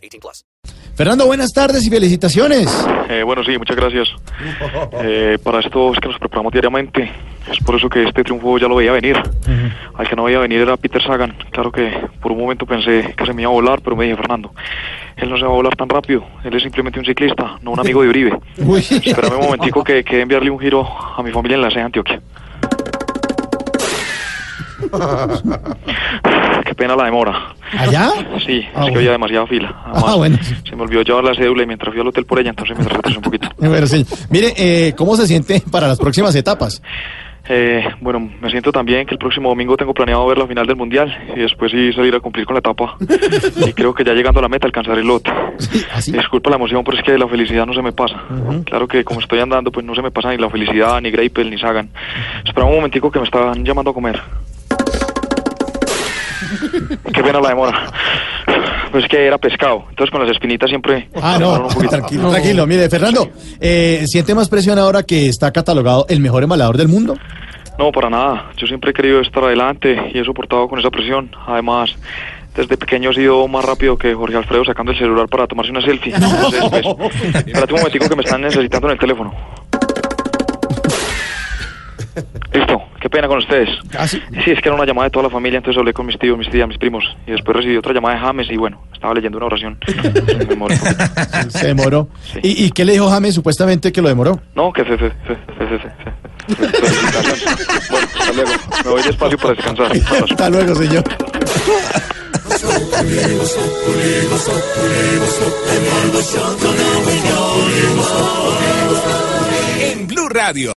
18 plus. Fernando, buenas tardes y felicitaciones. Eh, bueno, sí, muchas gracias. Eh, para esto es que nos preparamos diariamente. Es por eso que este triunfo ya lo veía venir. Al que no veía venir era Peter Sagan. Claro que por un momento pensé que se me iba a volar, pero me dije, Fernando, él no se va a volar tan rápido. Él es simplemente un ciclista, no un amigo de Uribe. Uy. Espérame un momentico que, que enviarle un giro a mi familia en la sede de Antioquia. Qué pena la demora. ¿Allá? Sí, Ah, es que bueno. había demasiada fila. Además, Ah, bueno. Se me olvidó llevar la cédula y mientras fui al hotel por ella, entonces me retrasé un poquito. Bueno, sí. Mire, eh, ¿cómo se siente para las próximas etapas? Eh, bueno, me siento también que el próximo domingo tengo planeado ver la final del Mundial y después sí salir a cumplir con la etapa. Y creo que ya llegando a la meta alcanzar el lote. Sí, así. Disculpa la emoción, pero es que la felicidad no se me pasa. Claro que como estoy andando, pues no se me pasa ni la felicidad, ni Greipel, ni Sagan. Espera un momentico que me están llamando a comer. Qué pena la demora. Pues es que era pescado, entonces con las espinitas siempre... Ah, no, tranquilo, tranquilo. Mire, Fernando, eh, ¿siente más presión ahora que está catalogado el mejor embalador del mundo? No, para nada. Yo siempre he querido estar adelante y he soportado con esa presión. Además, desde pequeño he sido más rápido que Jorge Alfredo sacando el celular para tomarse una selfie. Pues, espérate un momentico que me están necesitando en el teléfono. Pena con ustedes. Ah, sí. Sí, es que era una llamada de toda la familia, entonces hablé con mis tíos, mis tías, mis primos. Y después recibí otra llamada de James y bueno, estaba leyendo una oración. Un poquito. Se demoró. Sí. ¿Y, y qué le dijo James supuestamente que lo demoró? No, que fe. Felicitaciones. Bueno, hasta luego. Me voy despacio para descansar. Hasta luego, señor. en Blue Radio.